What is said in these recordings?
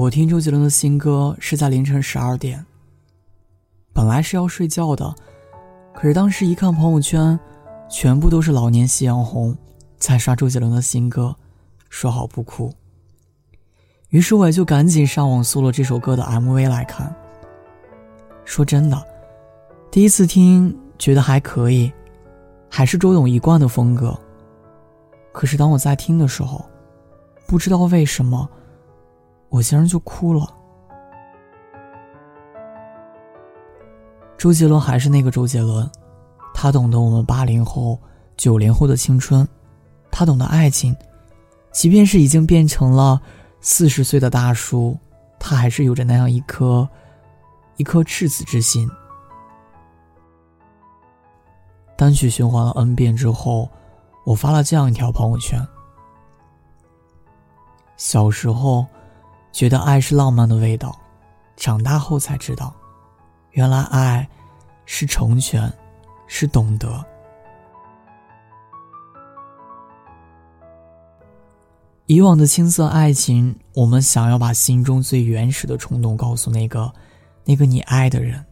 我听周杰伦的新歌是在凌晨十二点。本来是要睡觉的，可是当时一看朋友圈，全部都是老年夕阳红，在刷周杰伦的新歌，说好不哭。于是我也就赶紧上网搜了这首歌的 MV 来看。说真的，第一次听觉得还可以，还是周董一贯的风格。可是当我在听的时候，不知道为什么，我竟然就哭了。周杰伦还是那个周杰伦，他懂得我们八零后、九零后的青春，他懂得爱情，即便是已经变成了四十岁的大叔，他还是有着那样一颗一颗赤子之心。单曲循环了 N 遍之后，我发了这样一条朋友圈：小时候觉得爱是浪漫的味道，长大后才知道。原来爱，是成全，是懂得。以往的青涩爱情，我们想要把心中最原始的冲动告诉那个，那个你爱的人。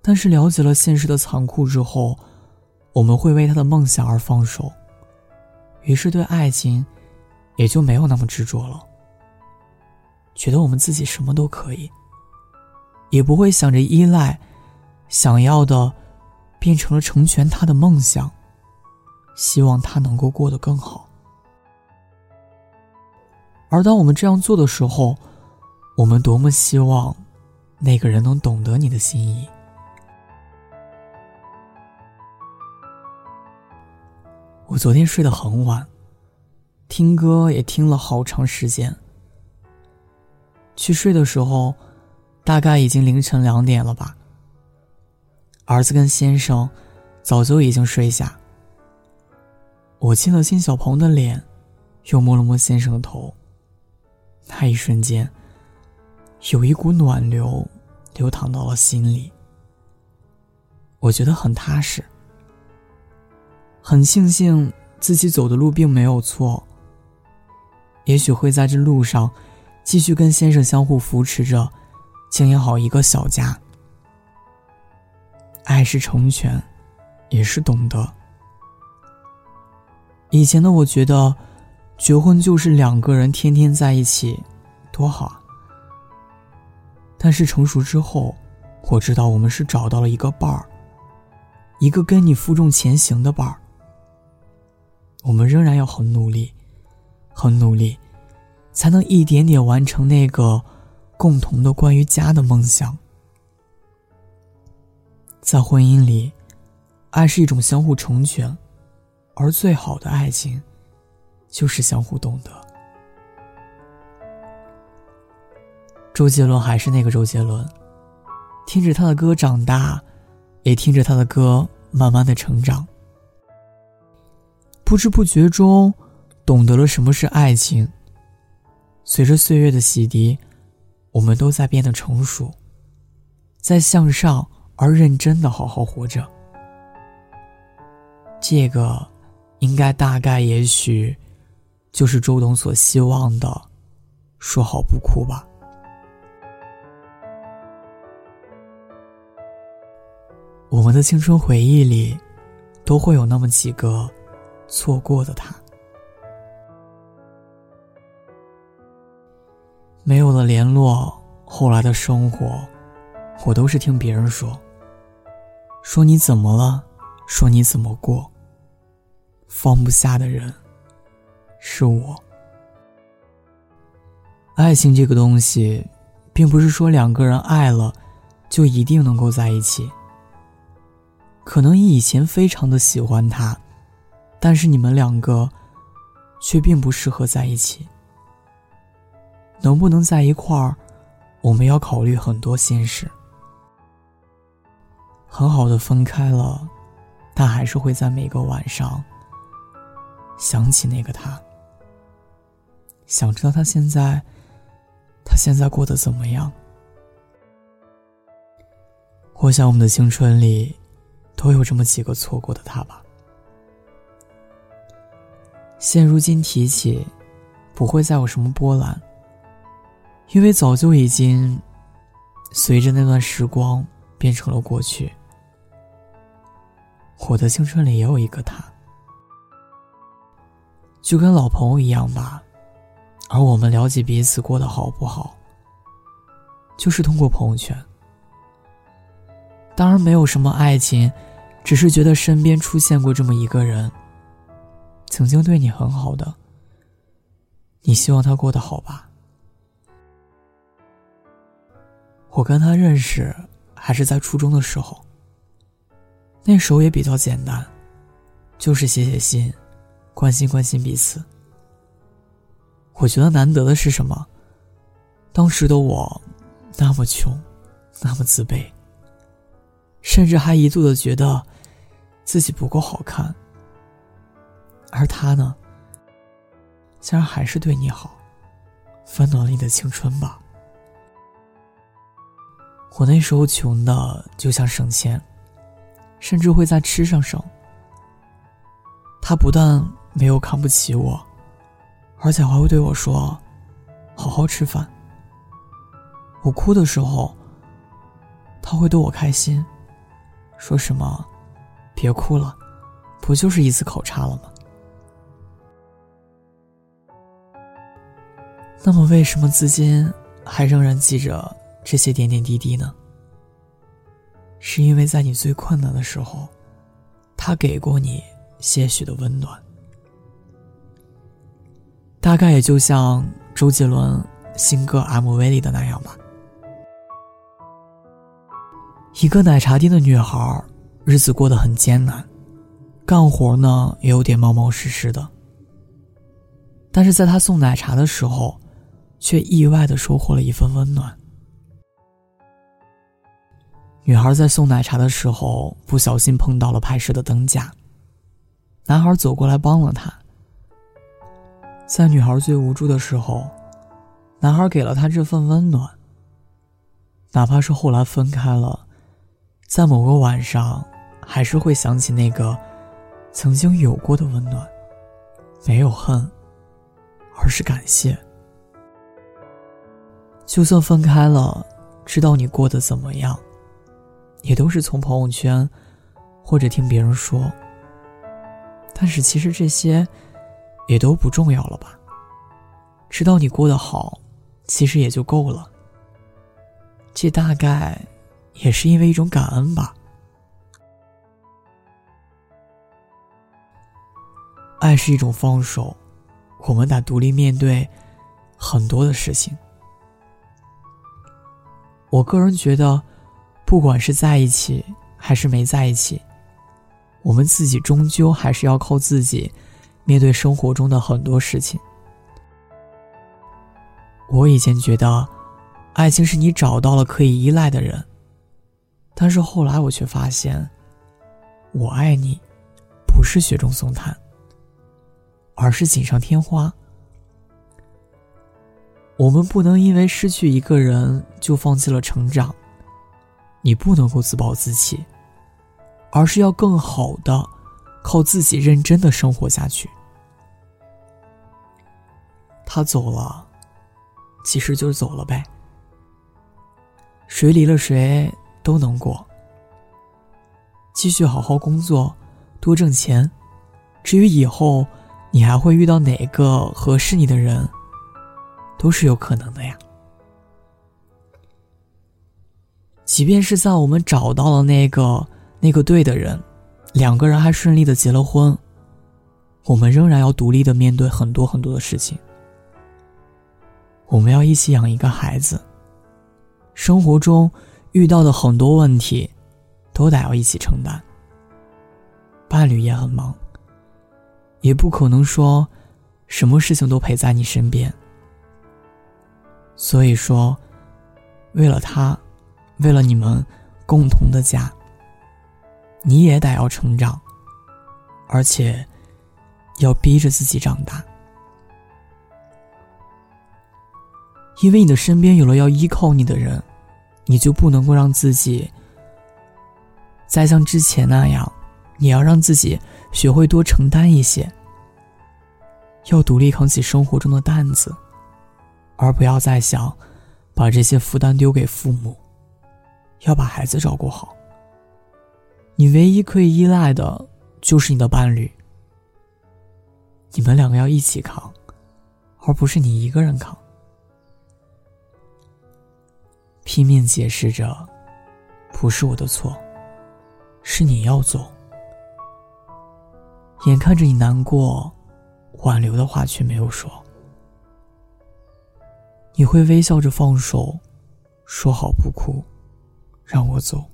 但是了解了现实的残酷之后，我们会为他的梦想而放手，于是对爱情，也就没有那么执着了。觉得我们自己什么都可以。也不会想着依赖，想要的变成了成全他的梦想，希望他能够过得更好。而当我们这样做的时候，我们多么希望那个人能懂得你的心意。我昨天睡得很晚，听歌也听了好长时间。去睡的时候。大概已经凌晨两点了吧。儿子跟先生早就已经睡下。我亲了亲小鹏的脸，又摸了摸先生的头。那一瞬间，有一股暖流流淌到了心里。我觉得很踏实，很庆幸自己走的路并没有错。也许会在这路上，继续跟先生相互扶持着。经营好一个小家，爱是成全，也是懂得。以前的我觉得，结婚就是两个人天天在一起，多好啊。但是成熟之后，我知道我们是找到了一个伴儿，一个跟你负重前行的伴儿。我们仍然要很努力，很努力，才能一点点完成那个。共同的关于家的梦想，在婚姻里，爱是一种相互成全，而最好的爱情，就是相互懂得。周杰伦还是那个周杰伦，听着他的歌长大，也听着他的歌慢慢的成长，不知不觉中，懂得了什么是爱情。随着岁月的洗涤。我们都在变得成熟，在向上而认真的好好活着。这个，应该大概也许，就是周董所希望的，说好不哭吧。我们的青春回忆里，都会有那么几个错过的他。没有了联络，后来的生活，我都是听别人说。说你怎么了？说你怎么过？放不下的人，是我。爱情这个东西，并不是说两个人爱了，就一定能够在一起。可能你以前非常的喜欢他，但是你们两个，却并不适合在一起。能不能在一块儿，我们要考虑很多心事。很好的分开了，但还是会在每个晚上想起那个他，想知道他现在，他现在过得怎么样。我想我们的青春里，都有这么几个错过的他吧。现如今提起，不会再有什么波澜。因为早就已经随着那段时光变成了过去。我的青春里也有一个他，就跟老朋友一样吧。而我们了解彼此过得好不好，就是通过朋友圈。当然没有什么爱情，只是觉得身边出现过这么一个人，曾经对你很好的，你希望他过得好吧？我跟他认识还是在初中的时候，那时候也比较简单，就是写写信，关心关心彼此。我觉得难得的是什么？当时的我，那么穷，那么自卑，甚至还一度的觉得自己不够好看。而他呢，竟然还是对你好，温暖了你的青春吧。我那时候穷的就像省钱，甚至会在吃上省。他不但没有看不起我。而且还会对我说：“好好吃饭。”我哭的时候，他会逗我开心，说什么：“别哭了，不就是一次考差了吗？”那么，为什么至今还仍然记着这些点点滴滴呢？是因为在你最困难的时候，他给过你些许的温暖。大概也就像周杰伦新歌 MV 里的那样吧。一个奶茶店的女孩，日子过得很艰难，干活呢也有点冒冒失失的。但是在她送奶茶的时候，却意外的收获了一份温暖。女孩在送奶茶的时候，不小心碰到了拍摄的灯架，男孩走过来帮了她。在女孩最无助的时候，男孩给了她这份温暖。哪怕是后来分开了，在某个晚上，还是会想起那个曾经有过的温暖，没有恨，而是感谢。就算分开了，知道你过得怎么样，也都是从朋友圈或者听别人说。但是其实这些。也都不重要了吧？知道你过得好，其实也就够了。这大概也是因为一种感恩吧。爱是一种放手，我们得独立面对很多的事情。我个人觉得，不管是在一起还是没在一起，我们自己终究还是要靠自己。面对生活中的很多事情，我以前觉得，爱情是你找到了可以依赖的人，但是后来我却发现，我爱你，不是雪中送炭，而是锦上添花。我们不能因为失去一个人就放弃了成长，你不能够自暴自弃，而是要更好的靠自己认真的生活下去。他走了，其实就是走了呗。谁离了谁都能过。继续好好工作，多挣钱。至于以后你还会遇到哪个合适你的人，都是有可能的呀。即便是在我们找到了那个那个对的人，两个人还顺利的结了婚，我们仍然要独立的面对很多很多的事情。我们要一起养一个孩子。生活中遇到的很多问题，都得要一起承担。伴侣也很忙，也不可能说什么事情都陪在你身边。所以说，为了他，为了你们共同的家，你也得要成长，而且要逼着自己长大。因为你的身边有了要依靠你的人，你就不能够让自己再像之前那样，你要让自己学会多承担一些，要独立扛起生活中的担子，而不要再想把这些负担丢给父母，要把孩子照顾好。你唯一可以依赖的，就是你的伴侣。你们两个要一起扛，而不是你一个人扛。拼命解释着，不是我的错，是你要走。眼看着你难过，挽留的话却没有说。你会微笑着放手，说好不哭，让我走。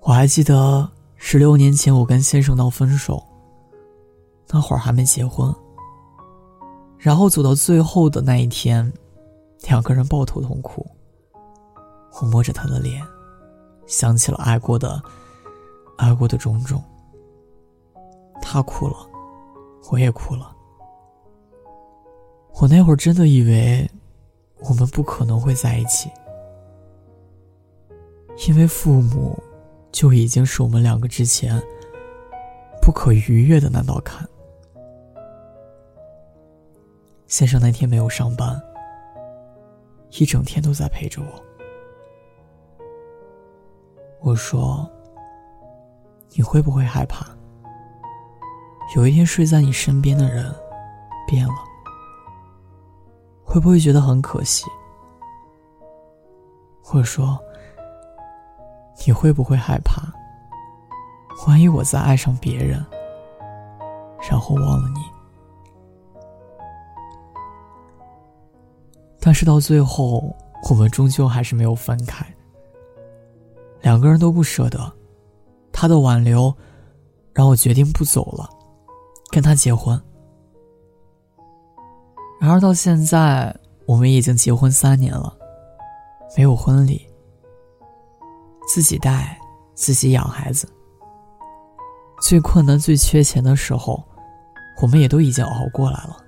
我还记得十六年前我跟先生闹分手，那会儿还没结婚。然后走到最后的那一天，两个人抱头痛哭。我摸着他的脸，想起了爱过的、爱过的种种。他哭了，我也哭了。我那会儿真的以为，我们不可能会在一起，因为父母就已经是我们两个之前不可逾越的那道坎。先生那天没有上班，一整天都在陪着我。我说：“你会不会害怕？有一天睡在你身边的人变了，会不会觉得很可惜？”或者说：“你会不会害怕？万一我再爱上别人，然后忘了你？”但是到最后，我们终究还是没有分开。两个人都不舍得，他的挽留，让我决定不走了，跟他结婚。然而到现在，我们已经结婚三年了，没有婚礼，自己带，自己养孩子。最困难、最缺钱的时候，我们也都已经熬过来了。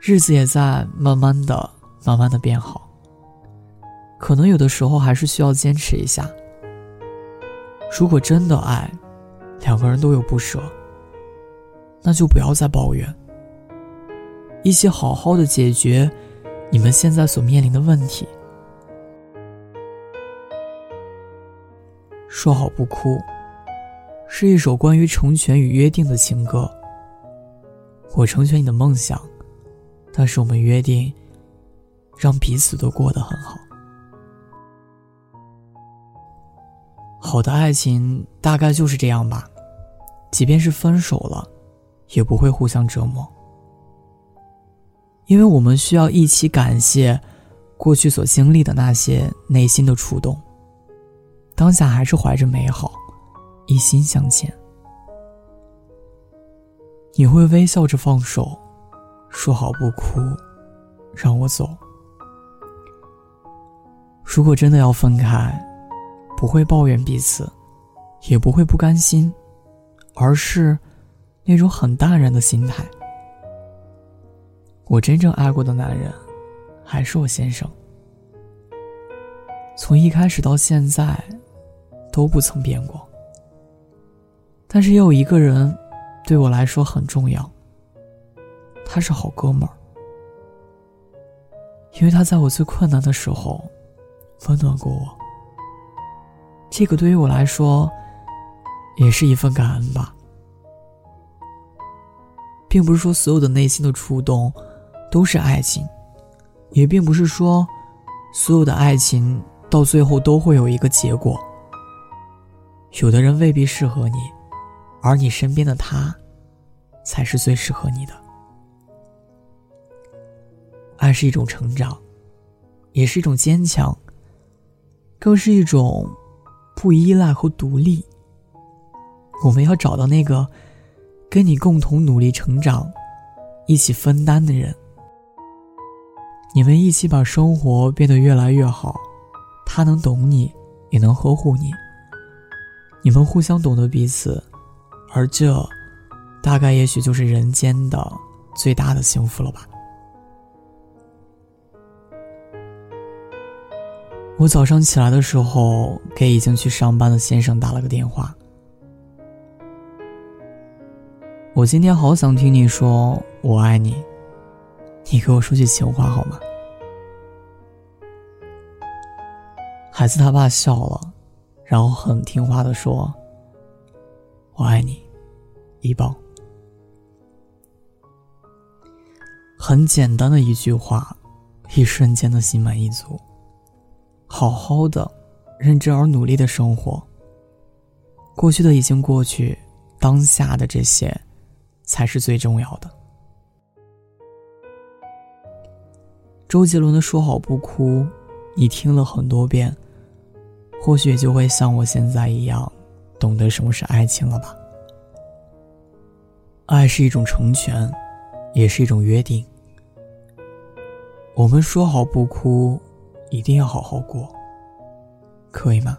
日子也在慢慢的、慢慢的变好。可能有的时候还是需要坚持一下。如果真的爱，两个人都有不舍，那就不要再抱怨，一起好好的解决你们现在所面临的问题。说好不哭，是一首关于成全与约定的情歌。我成全你的梦想。但是我们约定，让彼此都过得很好。好的爱情大概就是这样吧，即便是分手了，也不会互相折磨，因为我们需要一起感谢过去所经历的那些内心的触动。当下还是怀着美好，一心向前。你会微笑着放手。说好不哭，让我走。如果真的要分开，不会抱怨彼此，也不会不甘心，而是那种很淡然的心态。我真正爱过的男人，还是我先生。从一开始到现在，都不曾变过。但是也有一个人，对我来说很重要。他是好哥们儿，因为他在我最困难的时候温暖过我。这个对于我来说，也是一份感恩吧。并不是说所有的内心的触动都是爱情，也并不是说所有的爱情到最后都会有一个结果。有的人未必适合你，而你身边的他，才是最适合你的。爱是一种成长，也是一种坚强，更是一种不依赖和独立。我们要找到那个跟你共同努力成长、一起分担的人，你们一起把生活变得越来越好。他能懂你，也能呵护你。你们互相懂得彼此，而这，大概也许就是人间的最大的幸福了吧。我早上起来的时候，给已经去上班的先生打了个电话。我今天好想听你说我爱你，你给我说句情话好吗？孩子他爸笑了，然后很听话的说：“我爱你，一宝。”很简单的一句话，一瞬间的心满意足。好好的，认真而努力的生活。过去的已经过去，当下的这些，才是最重要的。周杰伦的《说好不哭》，你听了很多遍，或许就会像我现在一样，懂得什么是爱情了吧？爱是一种成全，也是一种约定。我们说好不哭。一定要好好过，可以吗？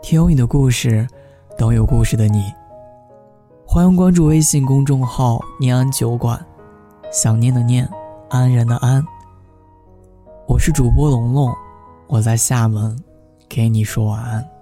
听有你的故事，等有故事的你。欢迎关注微信公众号“念安酒馆”，想念的念，安然的安。我是主播龙龙，我在厦门，给你说晚安。